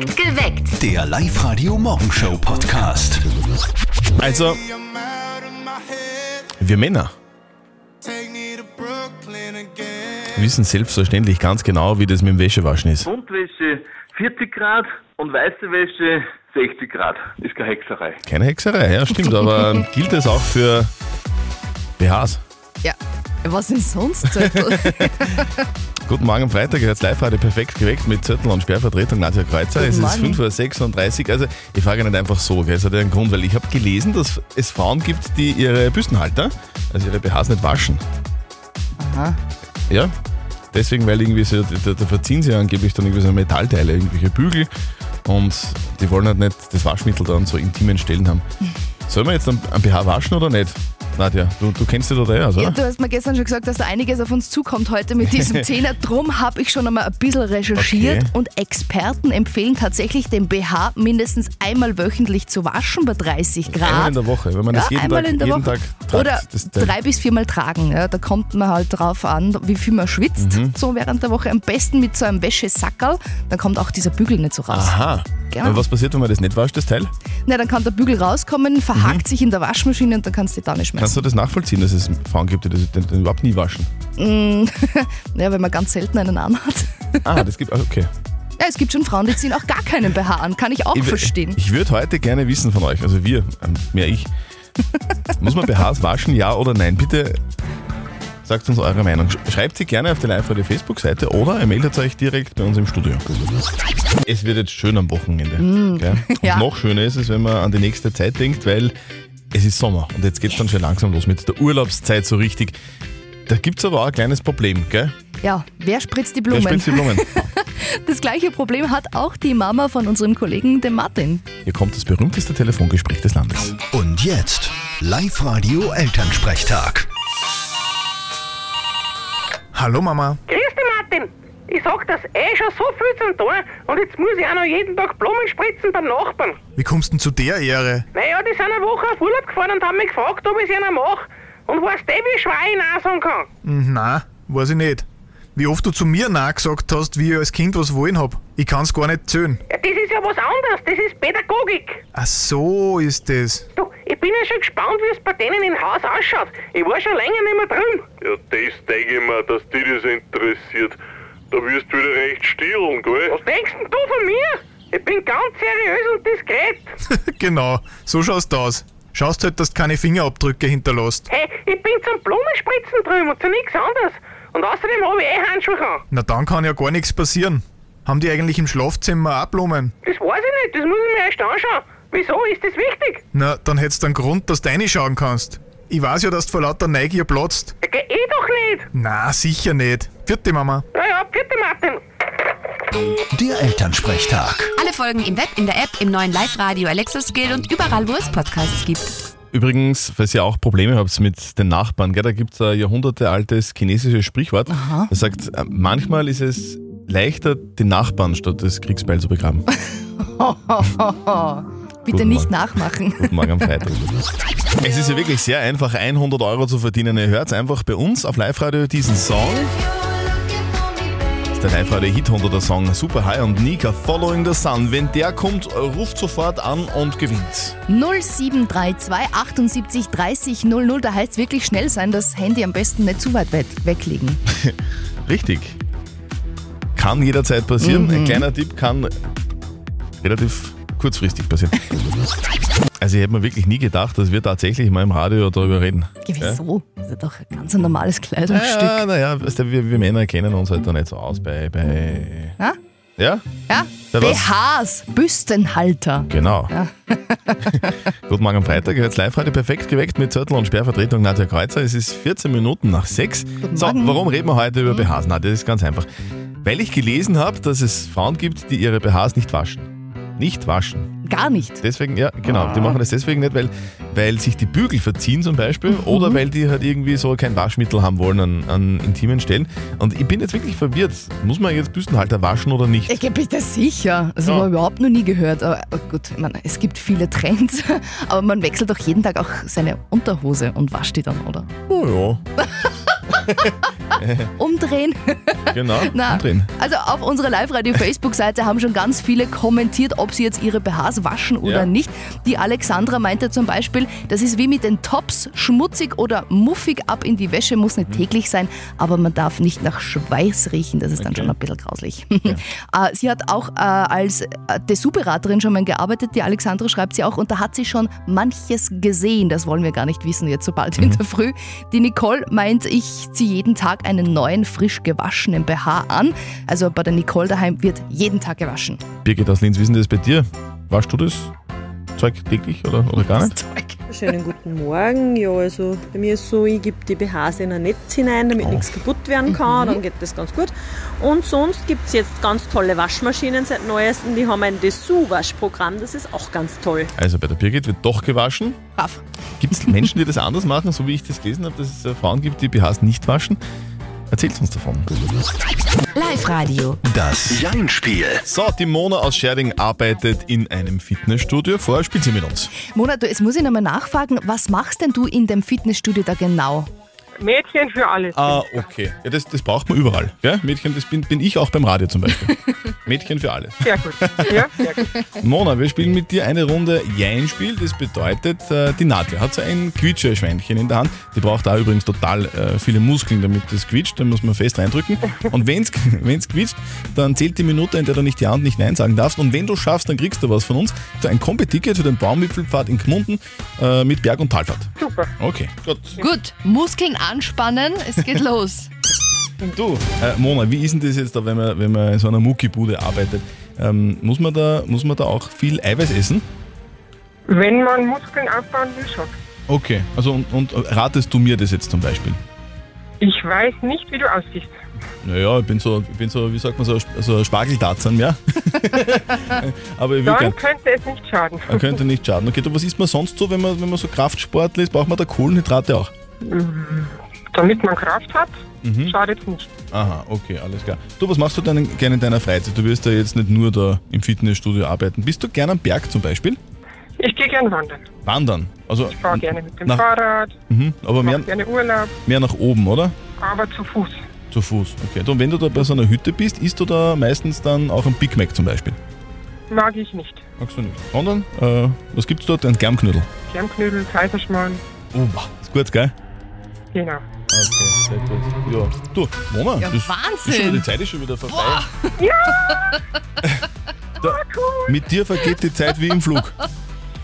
Geweckt. Der Live-Radio-Morgenshow-Podcast. Also, wir Männer wissen selbstverständlich ganz genau, wie das mit dem Wäschewaschen ist. Buntwäsche 40 Grad und weiße Wäsche 60 Grad. Ist keine Hexerei. Keine Hexerei, ja, stimmt, aber gilt das auch für BHs? Ja, was denn sonst? Guten Morgen am Freitag, jetzt live heute perfekt geweckt mit Zettel und Sperrvertretung Nadja Kreuzer. Guten es ist Morgen. 5.36 Uhr, also ich frage nicht einfach so, gell, es hat ja einen Grund, weil ich habe gelesen, dass es Frauen gibt, die ihre Büstenhalter, also ihre BHs nicht waschen. Aha. Ja, deswegen, weil irgendwie so, da, da verziehen sie ja angeblich dann irgendwie so Metallteile, irgendwelche Bügel und die wollen halt nicht das Waschmittel dann so intimen Stellen haben. Soll man jetzt einen BH waschen oder nicht? Nadja, du, du kennst dich da eh aus, Ja, oder? du hast mir gestern schon gesagt, dass da einiges auf uns zukommt heute mit diesem Thema. Drum habe ich schon einmal ein bisschen recherchiert Okay. und Experten empfehlen tatsächlich, den BH mindestens einmal wöchentlich zu waschen bei 30 Grad. Einmal in der Woche, wenn man das jeden, Tag, in der jeden Woche. Tag tragt. Oder drei bis viermal tragen. Ja, da kommt man halt drauf an, wie viel man schwitzt. Mhm. So während der Woche. Am besten mit so einem Wäschesackerl. Dann kommt auch dieser Bügel nicht so raus. Aha. Genau. Und was passiert, wenn man das nicht wascht, das Teil? Na, dann kann der Bügel rauskommen, verhakt sich in der Waschmaschine und dann kannst du die nicht Mhm. Kannst schmeißen. du das nachvollziehen, dass es Frauen gibt, die das den überhaupt nie waschen? Ja, wenn man ganz selten einen an hat. Ah, das gibt, ah, okay. Ja, es gibt schon Frauen, die ziehen auch gar keinen BH an. Kann ich auch Ich, verstehen. ich würde heute gerne wissen von euch, also wir, ähm, mehr ich. Muss man BHs waschen, ja oder nein? Bitte sagt uns eure Meinung. Sch- Schreibt sie gerne auf die live radio Facebook-Seite oder ihr meldet euch direkt bei uns im Studio. Es wird jetzt schön am Wochenende. Gell? Und Mm. Ja. noch schöner ist es, wenn man an die nächste Zeit denkt, weil es ist Sommer und jetzt geht es dann schon langsam los mit der Urlaubszeit so richtig. Da gibt es aber auch ein kleines Problem, gell? Ja, wer spritzt die Wer Blumen? spritzt die Blumen? Das gleiche Problem hat auch die Mama von unserem Kollegen, dem Martin. Hier kommt das berühmteste Telefongespräch des Landes. Und jetzt Live-Radio Elternsprechtag. Hallo Mama. Grüß dich, Martin. Ich sag das eh schon so viel zum tun und jetzt muss ich auch noch jeden Tag Blumen spritzen beim Nachbarn. Wie kommst du denn zu der Ehre? Naja, die sind eine Woche auf Urlaub gefahren und haben mich gefragt, ob ich es ihnen mache. Und weißt du, wie schwer ich Nein sagen kann? Hm, na, weiß ich nicht. Wie oft du zu mir Nein gesagt hast, wie ich als Kind was wollen hab. Ich kann's gar nicht zählen. Ja, das ist ja was anderes, das ist Pädagogik. Ach so ist das. Du, ich bin ja schon gespannt, wie es bei denen im Haus ausschaut. Ich war schon länger nicht mehr drüben. Ja, das denke ich mir, dass dich das interessiert. Da wirst du wieder recht stillen, gell? Was denkst denn du von mir? Ich bin ganz seriös und diskret. genau, so schaust du aus. Schaust halt, dass du keine Fingerabdrücke hinterlässt. Hey, ich bin zum Blumenspritzen drüben und zu nichts anderes. Und außerdem habe ich eh Handschuhe an. Na dann kann ja gar nichts passieren. Haben die eigentlich im Schlafzimmer auch Blumen? Das weiß ich nicht, das muss ich mir erst anschauen. Wieso ist das wichtig? Na, dann hättest du einen Grund, dass du reinschauen kannst. Ich weiß ja, dass du vor lauter Neugier platzt. Ja, geh eh doch nicht. Na, sicher nicht. Vierte Mama. Naja, bitte Martin. Der Elternsprechtag. Alle Folgen im Web, in der App, im neuen Live-Radio Alexa Skill und überall, wo es Podcasts gibt. Übrigens, falls ihr auch Probleme habt mit den Nachbarn, gell, da gibt es ein jahrhundertealtes chinesisches Sprichwort, das sagt, äh, manchmal ist es leichter, den Nachbarn statt das Kriegsbeil zu begraben. Bitte Guten nicht Morgen. nachmachen. Guten Morgen am Freitag. Es ist ja wirklich sehr einfach, 100 Euro zu verdienen. Ihr hört einfach bei uns auf Live-Radio diesen Song. Der Live-Radio Hit 100er Song Super High und Nika Following the Sun. Wenn der kommt, ruft sofort an und gewinnt. 0732 78 30 00. Da heißt es wirklich schnell sein, das Handy am besten nicht zu weit we- weglegen. Richtig. Kann jederzeit passieren. Ein kleiner Tipp kann relativ kurzfristig passieren. Also ich hätte mir wirklich nie gedacht, dass wir tatsächlich mal im Radio darüber reden. Ja, wieso? Das ist ja doch ein ganz normales Kleidungsstück. Ja, naja, wir, wir Männer kennen uns halt da nicht so aus bei... bei Ja? ja? Ja? BHs, Büstenhalter. Genau. Guten Morgen am Freitag. Jetzt live heute perfekt geweckt mit Zettel und Sperrvertretung Nadja Kreuzer. Es ist 14 Minuten nach 6. So, warum reden wir heute über BHs? Na, das ist ganz einfach. Weil ich gelesen habe, dass es Frauen gibt, die ihre BHs nicht waschen. Nicht waschen. Gar nicht. Deswegen, ja, genau. Die machen das deswegen nicht, weil, weil sich die Bügel verziehen zum Beispiel oder weil die halt irgendwie so kein Waschmittel haben wollen an, an intimen Stellen. Und ich bin jetzt wirklich verwirrt. Muss man jetzt Büstenhalter waschen oder nicht? Ich bitte sicher. Das Ja. habe ich überhaupt noch nie gehört. Aber aber gut, ich meine, es gibt viele Trends, aber man wechselt doch jeden Tag auch seine Unterhose und wascht die dann, oder? Oh ja. umdrehen. Genau, Na, umdrehen. Also auf unserer Live-Radio-Facebook-Seite haben schon ganz viele kommentiert, ob sie jetzt ihre BHs waschen oder Ja. nicht. Die Alexandra meinte zum Beispiel, das ist wie mit den Tops, schmutzig oder muffig ab in die Wäsche, muss Mhm. nicht täglich sein, aber man darf nicht nach Schweiß riechen, das ist dann Okay. schon ein bisschen grauslich. Äh, sie hat auch äh, als äh, Dessous-Beraterin schon mal gearbeitet, die Alexandra schreibt sie auch, und da hat sie schon manches gesehen, das wollen wir gar nicht wissen jetzt so bald in der Früh. Die Nicole meint, ich ziehe jeden Tag einen neuen, frisch gewaschenen BH an. Also bei der Nicole daheim wird jeden Tag gewaschen. Birgit aus Linz, wie ist denn das bei dir? Waschst du das Zeug täglich oder, oder gar nicht? Schönen guten Morgen. Ja, also bei mir ist so, ich gebe die BHs in ein Netz hinein, damit nichts kaputt werden kann, dann geht das ganz gut. Und sonst gibt es jetzt ganz tolle Waschmaschinen seit neuestem, die haben ein Dessous-Waschprogramm, das ist auch ganz toll. Also bei der Birgit wird doch gewaschen. Brav. Gibt es Menschen, die das anders machen, so wie ich das gelesen habe, dass es äh, Frauen gibt, die BHs nicht waschen? Erzählt uns davon. Live-Radio. Das Jein-Spiel. So, die Mona aus Scherding arbeitet in einem Fitnessstudio. Vorher spielt sie mit uns. Mona, du, jetzt muss ich nochmal nachfragen, was machst denn du in dem Fitnessstudio da genau? Mädchen für alles. Ah, okay. Ja, das, das braucht man überall. Gell? Mädchen, das bin, bin ich auch beim Radio zum Beispiel. Mädchen für alles. Sehr gut. Ja, sehr gut. Mona, wir spielen mit dir eine Runde Jein-Spiel. Das bedeutet, äh, die Nadja hat so ein Quietscherschweinchen in der Hand. Die braucht da übrigens total äh, viele Muskeln, damit das quietscht. Da muss man fest reindrücken. Und wenn es quietscht, dann zählt die Minute, in der du nicht Ja und nicht Nein sagen darfst. Und wenn du schaffst, dann kriegst du was von uns. So ein Kombi-Ticket für den Baumwipfelpfad in Gmunden äh, mit Berg- und Talfahrt. Super. Okay, gut. Gut, Muskeln anspannen, es geht los. Du, äh, Mona, wie ist denn das jetzt da, wenn man, wenn man in so einer Muckibude arbeitet? Ähm, muss, man da, muss man da auch viel Eiweiß essen? Wenn man Muskeln aufbauen will, schon. Okay, also und, und ratest du mir das jetzt zum Beispiel? Ich weiß nicht, wie du aussiehst. Naja, ich bin so, ich bin so, wie sagt man, so, so ein Spargeltarzan, ja? Aber ich will Dann gern. könnte es nicht schaden. Er könnte nicht schaden. Okay, du, was isst man sonst so, wenn man, wenn man so Kraftsportler ist? Braucht man da Kohlenhydrate auch? Damit man Kraft hat, Mhm. schadet es nicht. Aha, okay, alles klar. Du, was machst du denn gerne in deiner Freizeit? Du wirst ja jetzt nicht nur da im Fitnessstudio arbeiten. Bist du gerne am Berg zum Beispiel? Ich gehe gern wandern. Wandern. Also, Ich fahre gerne mit dem nach, Fahrrad, mhm, aber mehr, gerne Urlaub, mehr nach oben, oder? aber zu Fuß. Zu Fuß. Okay. Und wenn du da bei so einer Hütte bist, isst du da meistens dann auch ein Big Mac zum Beispiel? Mag ich nicht. Magst du nicht? Sondern, äh, was gibt's dort? Ein Germknödel. Germknödel, Kaiserschmarrn, Oh, wow, ist gut, gell? genau. Okay, sehr gut. Ja. Du, Mona, Ja, das Ist schon Wahnsinn. die Zeit ist schon wieder vorbei. Ja, Da, mit dir vergeht die Zeit wie im Flug.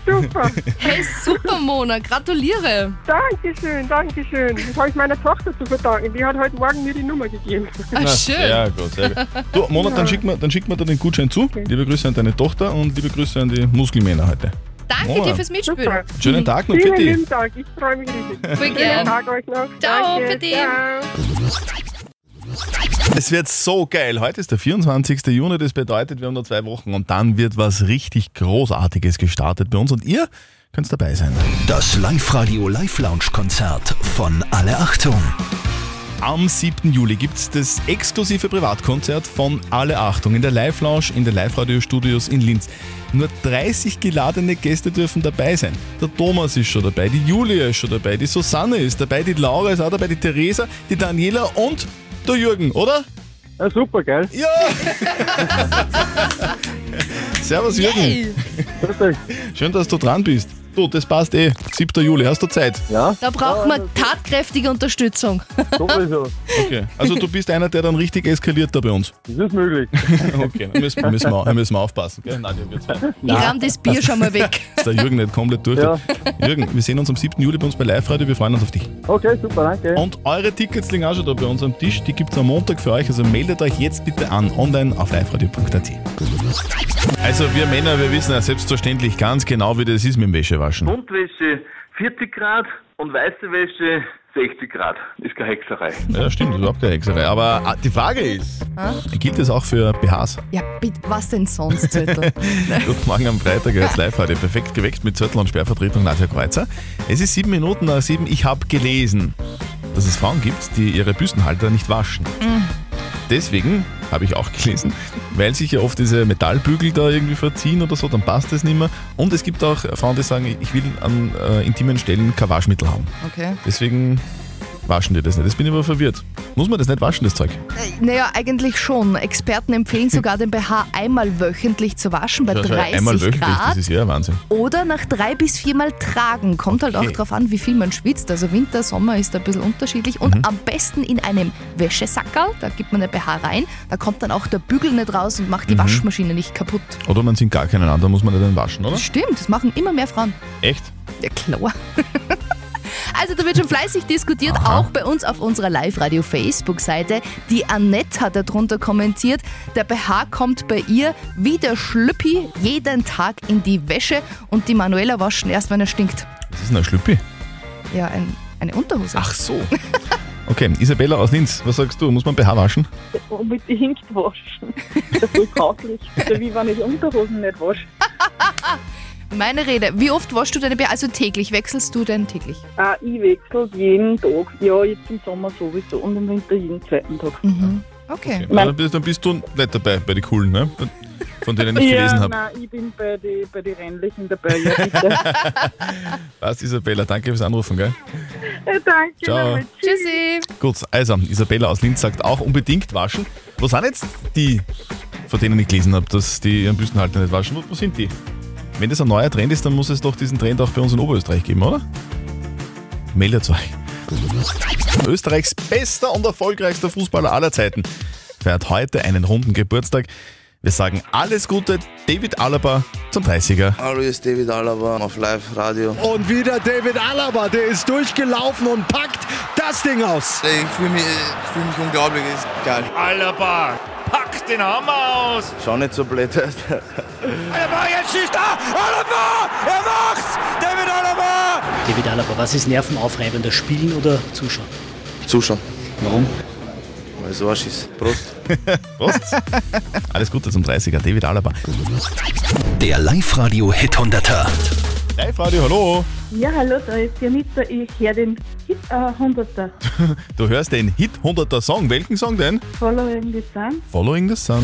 super. Hey, super, Mona, gratuliere. Dankeschön, Dankeschön. Das habe ich meiner Tochter zu verdanken. Die hat heute Morgen mir die Nummer gegeben. Ah, schön. Sehr gut, sehr gut. Du, Mona, dann schick mir, dann schick mir da den Gutschein zu. Liebe Grüße an deine Tochter und liebe Grüße an die Muskelmänner heute. Danke Mona. dir fürs Mitspielen. Super. Schönen Tag noch für Vielen dich. lieben Dank. Ich freue mich riesig. Voll Schönen gern. Tag euch noch. Ciao, Danke. für dich. Ciao. Es wird so geil. Heute ist der 24. Juni, das bedeutet, wir haben noch zwei Wochen und dann wird was richtig Großartiges gestartet bei uns und ihr könnt dabei sein. Das Live-Radio Live-Lounge-Konzert von Alle Achtung. Am 7. Juli gibt es das exklusive Privatkonzert von Alle Achtung in der Live-Lounge in den Live-Radio-Studios in Linz. Nur 30 geladene Gäste dürfen dabei sein. Der Thomas ist schon dabei, die Julia ist schon dabei, die Susanne ist dabei, die Laura ist auch dabei, die Theresa, die Daniela und der Jürgen, oder? Ja, super, geil. Ja! Servus Jürgen. Schön, dass du dran bist. Du, das passt eh. 7. Juli, hast du Zeit? Ja, da braucht man tatkräftige Unterstützung. sowieso. Okay. Also du bist einer, der dann richtig eskaliert da bei uns. Das ist möglich. Okay, dann müssen, müssen, wir, müssen wir aufpassen. Gell? Nein. Ich rahm das Bier schon mal weg. Dass der Jürgen nicht komplett durch. Ja. Jürgen, wir sehen uns am 7. Juli bei uns bei Live Radio. Wir freuen uns auf dich. Okay, super, danke. Und eure Tickets liegen auch schon da bei uns am Tisch. Die gibt es am Montag für euch. Also meldet euch jetzt bitte an online auf liveradio.at. Also wir Männer, wir wissen ja selbstverständlich ganz genau, wie das ist mit dem Wäschewaschen. Buntwäsche 40 Grad und weiße Wäsche 60 Grad. Ist keine Hexerei. Ja, stimmt, das ist überhaupt keine Hexerei. Aber ah, die Frage ist, gilt das auch für BHs? Ja, bitte, was denn sonst, Zettel? Guten Morgen am Freitag jetzt live heute. Perfekt geweckt mit Zettel und Sperrvertretung Nadja Kreuzer. Es ist sieben Minuten nach sieben. Ich habe gelesen, dass es Frauen gibt, die ihre Büstenhalter nicht waschen. Deswegen habe ich auch gelesen, weil sich ja oft diese Metallbügel da irgendwie verziehen oder so, dann passt das nicht mehr. Und es gibt auch Frauen, die sagen, ich will an äh, intimen Stellen kein Waschmittel haben. Okay. Deswegen waschen die das nicht? Das bin ich aber verwirrt. Muss man das nicht waschen, das Zeug? Äh, Naja, eigentlich schon. Experten empfehlen sogar, den BH einmal wöchentlich zu waschen bei Ja, also 30 einmal wöchentlich, Grad. das ist ja Wahnsinn. Oder nach drei bis viermal tragen. Kommt halt auch Okay. drauf an, wie viel man schwitzt. Also Winter, Sommer ist ein bisschen unterschiedlich. Mhm. Und am besten in einem Wäschesackerl. Da gibt man den BH rein. Da kommt dann auch der Bügel nicht raus und macht die Mhm. Waschmaschine nicht kaputt. Oder man singt gar keinen an, da muss man nicht den waschen, oder? Das stimmt, das machen immer mehr Frauen. Echt? Ja, klar. Also da wird schon fleißig diskutiert, Aha. auch bei uns auf unserer Live-Radio-Facebook-Seite. Die Annette hat darunter kommentiert, der BH kommt bei ihr wie der Schlüppi jeden Tag in die Wäsche und die Manuela waschen erst, wenn er stinkt. Was ist denn ein Schlüppi? Ja, ein, eine Unterhose. Ach so. Okay, Isabella aus Linz, was sagst du? Muss man BH waschen? Unbedingt waschen. Das ist. So wie wenn ich die Unterhosen nicht wasche. Meine Rede, wie oft waschst du deine BH? Also täglich, wechselst du denn täglich? Ah, ich wechsle jeden Tag. Ja, jetzt im Sommer sowieso und im Winter jeden zweiten Tag. Mhm. Okay. Ja, dann, bist, dann bist du nicht dabei bei den Coolen, ne? Von denen ich ja, gelesen habe. Nein, ich bin bei den bei die Rennlichen dabei. Ja, bitte. Passt, Isabella, danke fürs Anrufen, gell? Ja, danke. Ciao. Tschüssi. Gut, also, Isabella aus Linz sagt auch unbedingt waschen. Wo sind jetzt die, von denen ich gelesen habe, dass die ihren Büstenhalter nicht waschen? Wo, wo sind die? Wenn das ein neuer Trend ist, dann muss es doch diesen Trend auch bei uns in Oberösterreich geben, oder? Meldet euch. Österreichs bester und erfolgreichster Fußballer aller Zeiten feiert heute einen runden Geburtstag. Wir sagen alles Gute, David Alaba zum 30er. Hallo, hier ist David Alaba auf Live-Radio. Und wieder David Alaba, der ist durchgelaufen und packt das Ding aus. Ich fühle mich, ich fühl mich unglaublich, ist geil. Alaba, pack den Hammer aus! Schau nicht so blöd. Alaba, jetzt schießt er! Alaba, er macht's! David Alaba! David Alaba, was ist nervenaufreibender, spielen oder zuschauen? Zuschauen. Warum? Weil es Arsch ist. Prost. Prost. Alles Gute zum 30er, David Alaba. Der Live-Radio Hit 100er. Live-Radio, hallo. Ja, hallo, da ist Janita. Ich höre den Hit äh, 100er. Du hörst den Hit 100er Song. Welchen Song denn? Following the Sun. Following the Sun.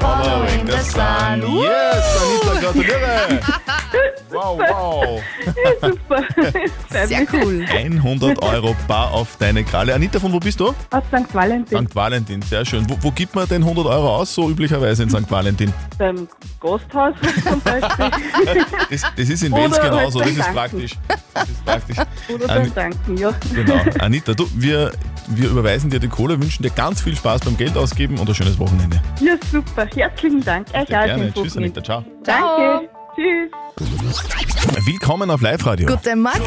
Following the Sun. Yes, Anita, gratuliere. Wow, wow. Super. Sehr cool. 100 Euro bar auf deine Kralle. Anita, von wo bist du? Aus St. Valentin. St. Valentin, sehr schön. Wo, wo gibt man denn 100 Euro aus, so üblicherweise in St. Valentin? Beim Gasthaus zum Beispiel. Das, das ist in Oder Wels halt genauso, das beim ist praktisch. Das ist praktisch. Oder Ani- beim Danken, ja. Genau. Anita, du, wir, wir überweisen dir die Kohle, wünschen dir ganz viel Spaß beim Geld ausgeben und ein schönes Wochenende. Ja, super. Herzlichen Dank. Euch auch schönes Tschüss, Wochenende. Anita. Ciao. Danke. Tschüss. Willkommen auf Live-Radio. Guten Morgen.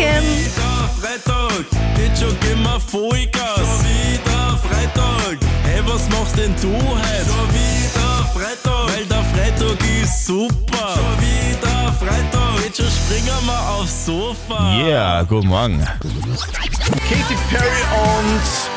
Freitag, jetzt schon gehen wir Vollgas. Schon wieder Freitag, hey, was machst denn du heute? Schon wieder Freitag, weil der Freitag ist super. Schon wieder Freitag, jetzt schon springen wir aufs Sofa. Yeah, guten Morgen. Katy Perry und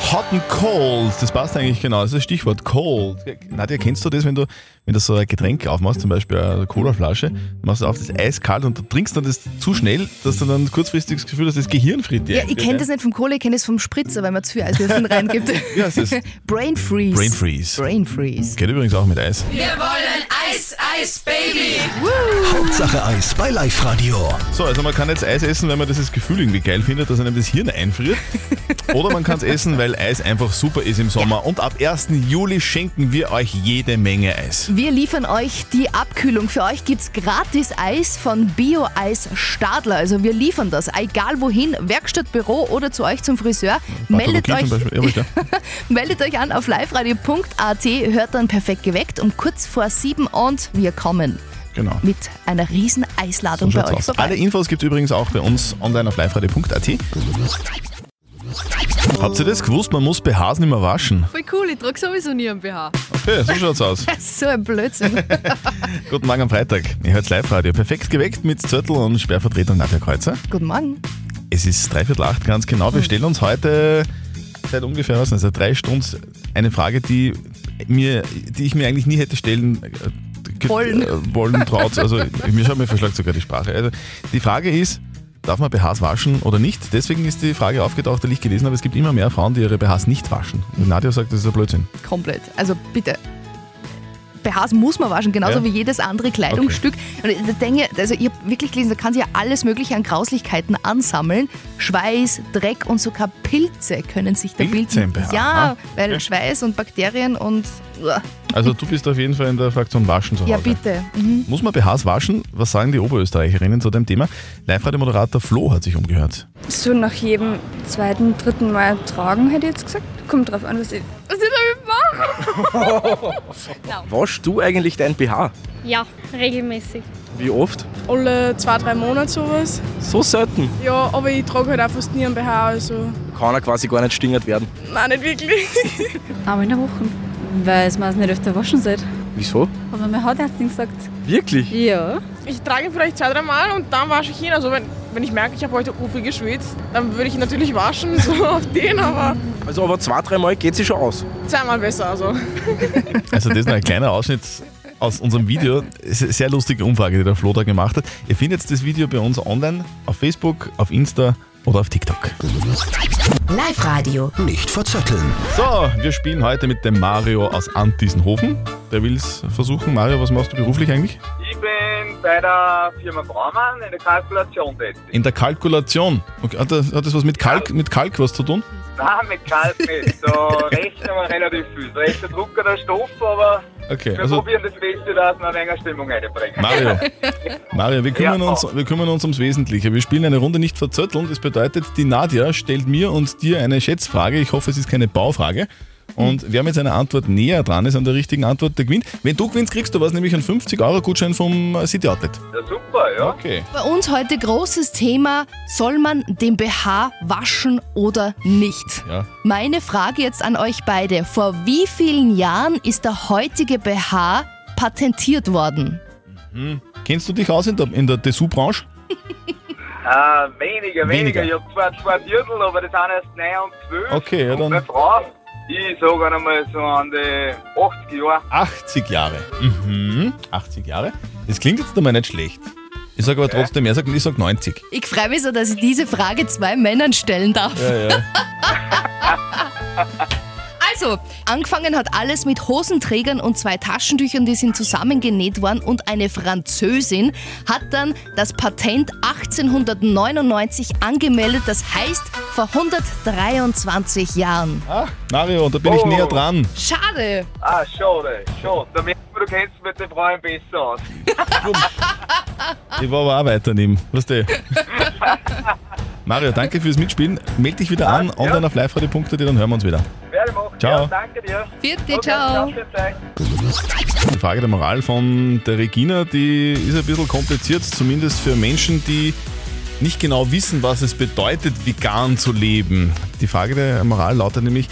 Hot and Cold. Das passt eigentlich genau. Das ist das Stichwort Cold. Nadja, kennst du das, wenn du, wenn du so ein Getränk aufmachst, zum Beispiel eine Colaflasche, machst du auf das eiskalt und du trinkst dann das zu schnell, dass du dann kurzfristig das Gefühl hast, das Gehirn friert dir. Ja, ich kenne ne? das nicht vom Kohle, ich kenne das vom Spritzer, weil man zu viel Eiswürfeln reingibt. Heißt das? Brain Freeze. Brain Freeze. Brain Freeze. Geht übrigens auch mit Eis. Wir wollen Eis, Eis, Baby. Hauptsache Eis bei Live-Radio. So, also man kann jetzt Eis essen, weil man dieses Gefühl irgendwie geil findet, dass einem das Hirn einfriert. Oder man kann es essen, weil Eis einfach super ist im Sommer. Und ab 1. Juli schenken wir euch jede Menge Eis. Wir liefern euch die Abkühlung. Für euch gibt's gratis Eis von Bio-Eis Stadler. Also wir liefern das, egal wohin, Werkstatt, Büro oder zu euch zum Friseur. Meldet euch, meldet euch an auf liveradio.at, hört dann perfekt geweckt um kurz vor sieben und wir kommen Genau. mit einer riesen Eisladung So bei euch. Alle Infos gibt es übrigens auch bei uns online auf liveradio.at. Habt ihr das gewusst? Man muss BHs nicht mehr waschen. Voll cool, ich trage sowieso nie einen BH. Okay, so schaut's aus. so ein Blödsinn. Guten Morgen am Freitag. Ihr hört Live-Radio. Perfekt geweckt mit Zörtel und Sperrvertretung Nadja Kreuzer. Guten Morgen. Es ist dreiviertel acht, ganz genau. Wir stellen uns heute seit ungefähr was, also drei Stunden eine Frage, die, mir, die ich mir eigentlich nie hätte stellen äh, Wollen. äh, wollen traut. Also mir schaut mir verschlagt sogar die Sprache. Also die Frage ist, darf man BHs waschen oder nicht? Deswegen ist die Frage aufgetaucht, weil ich gelesen habe, es gibt immer mehr Frauen, die ihre BHs nicht waschen. Und Nadja sagt, das ist ein Blödsinn. Komplett. Also bitte. BHs muss man waschen, genauso Ja. wie jedes andere Kleidungsstück. Und ich denke, also ich habe wirklich gelesen, da kann sich ja alles mögliche an Grauslichkeiten ansammeln. Schweiß, Dreck und sogar Pilze können sich da Pilze im bilden. BH? Ja, Aha. weil Okay. Schweiß und Bakterien und. Also du bist auf jeden Fall in der Fraktion Waschen zu Hause. ja bitte. Mhm. Muss man BHs waschen? Was sagen die Oberösterreicherinnen zu dem Thema? Live-Radio-Moderator Flo hat sich umgehört. So nach jedem zweiten, dritten Mal tragen, hätte ich jetzt gesagt. Kommt drauf an, was ich, was ich damit mache. Waschst du eigentlich dein BH? Ja, regelmäßig. Wie oft? Alle zwei, drei Monate sowas. So selten. Ja, aber ich trage halt auch fast nie einen BH, also Kann er quasi gar nicht stingert werden. nein, nicht wirklich. Einmal in der Woche, weil es man es nicht öfter waschen sollte. Wieso? Aber meine Hautärztin gesagt. Wirklich? Ja. Ich trage ihn vielleicht zwei, drei Mal und dann wasche ich ihn. Also wenn, wenn ich merke, ich habe heute viel geschwitzt, dann würde ich ihn natürlich waschen, so auf den, aber Also aber zwei, dreimal geht sie schon aus. zweimal besser. Also. Also das ist noch ein kleiner Ausschnitt aus unserem Video. Sehr lustige Umfrage, die der Flo da gemacht hat. Ihr findet das Video bei uns online auf Facebook, auf Insta oder auf TikTok. Live-Radio. Nicht verzetteln. So, wir spielen heute mit dem Mario aus Antiesenhofen. Der will es versuchen. Mario, was machst du beruflich eigentlich? Bei der Firma Braumann in der Kalkulation tätig. In der Kalkulation. Okay, hat, das, hat das was mit Kalk, mit Kalk was zu tun? Nein, mit Kalk nicht. Da rechnen wir relativ viel. Da ist der Drucker der Stoff, aber Okay, wir also probieren das Beste, dass wir ein wenig Stimmung reinbringen. Mario, Mario, wir kümmern, Ja, uns, wir kümmern uns ums Wesentliche. Wir spielen eine Runde nicht verzötteln. Das bedeutet, die Nadja stellt mir und dir eine Schätzfrage. Ich hoffe, es ist keine Baufrage. Und wer mit seiner Antwort näher dran ist an der richtigen Antwort, der gewinnt. Wenn du gewinnst, kriegst du was, nämlich einen 50-Euro-Gutschein vom City Outlet. Ja, super, ja. Okay. Bei uns heute großes Thema, soll man den BH waschen oder nicht? Ja. Meine Frage jetzt an euch beide. Vor wie vielen Jahren ist der heutige BH patentiert worden? Hm. Kennst du dich aus in der, in der Dessous-Branche? Ah, weniger, Weniger. weniger. Ich habe zwar zwei Viertel, aber das sind erst 9 und 12. Okay, ja, und dann- Meine Frau, ich sage einmal so an die 80 Jahre. 80 Jahre. Mhm. 80 Jahre. Das klingt jetzt einmal nicht schlecht. Ich sage aber trotzdem, er sagt, ich sage 90. Ich freue mich so, dass ich diese Frage zwei Männern stellen darf. Ja, ja. Also, angefangen hat alles mit Hosenträgern und zwei Taschentüchern, die sind zusammengenäht worden und eine Französin hat dann das Patent 1899 angemeldet, das heißt vor 123 Jahren. Mario, da bin ich Oh. näher dran. Schade. Ah, schade, schade. Da merkt man, du kennst mit den Frauen besser aus. Ich war aber auch weiter neben. Weißt du? Mario, danke fürs Mitspielen. Meld dich wieder an, online auf liveradio.de, dann hören wir uns wieder. Ciao. Ja, danke dir. Vierte, Okay, ciao. Die Frage der Moral von der Regina, die ist ein bisschen kompliziert, zumindest für Menschen, die nicht genau wissen, was es bedeutet, vegan zu leben. Die Frage der Moral lautet nämlich,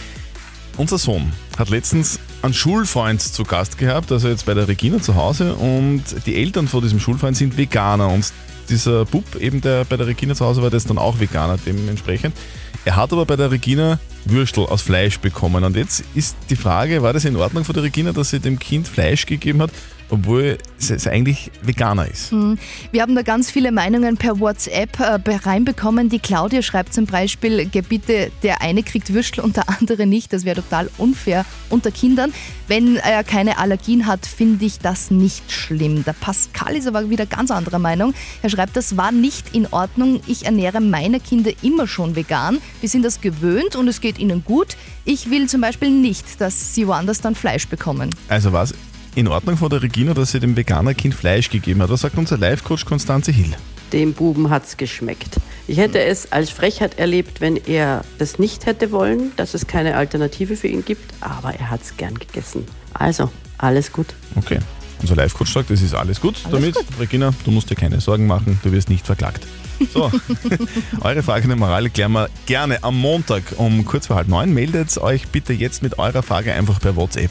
unser Sohn hat letztens einen Schulfreund zu Gast gehabt, also jetzt bei der Regina zu Hause und die Eltern von diesem Schulfreund sind Veganer und dieser Bub eben, der bei der Regina zu Hause war, der ist dann auch Veganer dementsprechend. Er hat aber bei der Regina Würstel aus Fleisch bekommen. Und jetzt ist die Frage, war das in Ordnung von der Regina, dass sie dem Kind Fleisch gegeben hat, obwohl es eigentlich Veganer ist? Hm. Wir haben da ganz viele Meinungen per WhatsApp äh, be- reinbekommen. Die Claudia schreibt zum Beispiel, "Geh bitte, der eine kriegt Würstel und der andere nicht. Das wäre total unfair unter Kindern. Wenn er keine Allergien hat, finde ich das nicht schlimm. Der Pascal ist aber wieder ganz anderer Meinung. Er schreibt, das war nicht in Ordnung. Ich ernähre meine Kinder immer schon vegan. Wir sind das gewöhnt und es geht ihnen gut. Ich will zum Beispiel nicht, dass sie woanders dann Fleisch bekommen. Also was in Ordnung von der Regina, dass sie dem Veganer Kind Fleisch gegeben hat? Was sagt unser Live-Coach Konstanze Hill? Dem Buben hat's geschmeckt. Ich hätte es als Frechheit erlebt, wenn er das nicht hätte wollen, dass es keine Alternative für ihn gibt, aber er hat's gern gegessen. Also, alles gut. Okay. Unser Live-Coach sagt, das ist alles gut damit. Regina, du musst dir keine Sorgen machen, du wirst nicht verklagt. So, eure Frage in der Moral klären wir gerne am Montag um kurz vor halb neun. Meldet euch bitte jetzt mit eurer Frage einfach per WhatsApp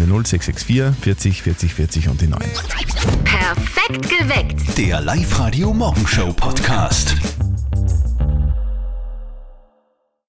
an die 0664 40 40 40 und die 9. Perfekt geweckt. Der Live-Radio Morgenshow Podcast.